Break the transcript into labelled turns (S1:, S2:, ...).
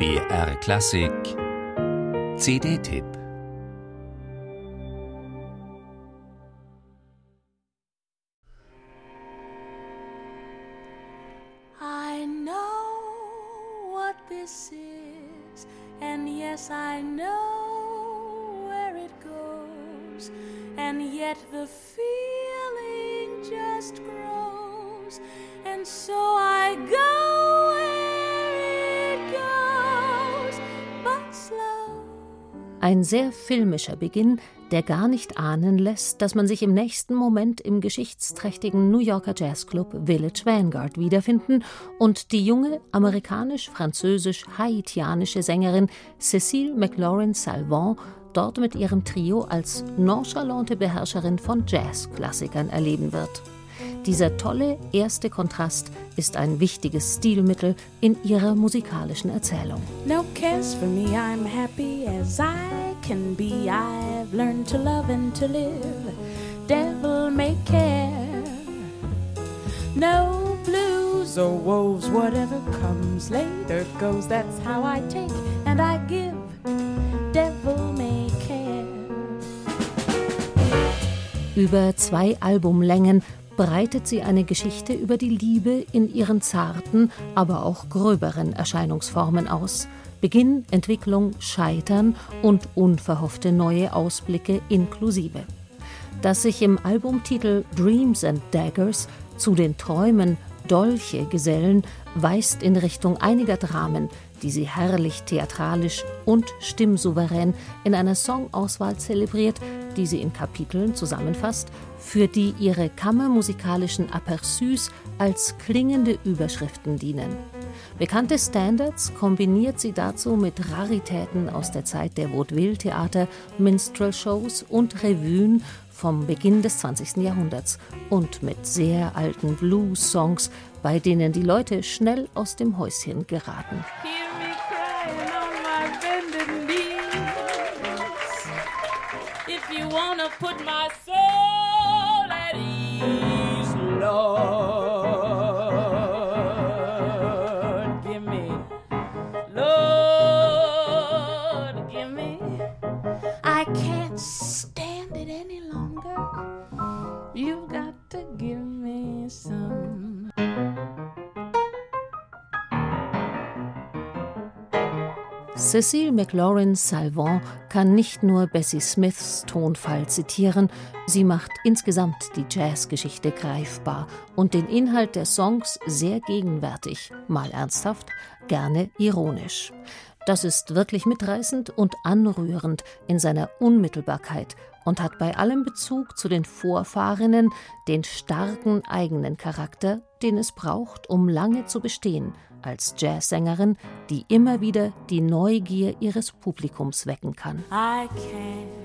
S1: BR Klassik CD-Tipp
S2: I know what this is, and yes, I know where it goes, and yet the feeling just grows, and so I go
S3: Ein sehr filmischer Beginn, der gar nicht ahnen lässt, dass man sich im nächsten Moment im geschichtsträchtigen New Yorker Jazzclub Village Vanguard wiederfinden und die junge amerikanisch-französisch-haitianische Sängerin Cécile McLaurin Salvant dort mit ihrem Trio als nonchalante Beherrscherin von Jazzklassikern erleben wird. Dieser tolle erste Kontrast ist ein wichtiges Stilmittel in ihrer musikalischen Erzählung.
S2: No cares for me, I'm happy as I can be. I've learned to love and to live. Devil may care. No blues or woes, whatever comes later goes. That's how I take and I give. Devil may care.
S3: Über zwei Albumlängen breitet sie eine Geschichte über die Liebe in ihren zarten, aber auch gröberen Erscheinungsformen aus. Beginn, Entwicklung, Scheitern und unverhoffte neue Ausblicke inklusive. Dass sich im Albumtitel Dreams and Daggers zu den Träumen Dolche gesellen, weist in Richtung einiger Dramen, die sie herrlich theatralisch und stimmsouverän in einer Songauswahl zelebriert, die sie in Kapiteln zusammenfasst, für die ihre kammermusikalischen Aperçus als klingende Überschriften dienen. Bekannte Standards kombiniert sie dazu mit Raritäten aus der Zeit der Vaudeville-Theater, Minstrel-Shows und Revuen vom Beginn des 20. Jahrhunderts und mit sehr alten Blues-Songs, bei denen die Leute schnell aus dem Häuschen geraten.
S2: Hear me crying on my bended knees. Wanna put my
S3: Cecile McLaurin Salvant kann nicht nur Bessie Smiths Tonfall zitieren, sie macht insgesamt die Jazzgeschichte greifbar und den Inhalt der Songs sehr gegenwärtig, mal ernsthaft, gerne ironisch. Das ist wirklich mitreißend und anrührend in seiner Unmittelbarkeit und hat bei allem Bezug zu den Vorfahrinnen den starken eigenen Charakter, den es braucht, um lange zu bestehen, als Jazzsängerin, die immer wieder die Neugier ihres Publikums wecken kann.
S2: I can't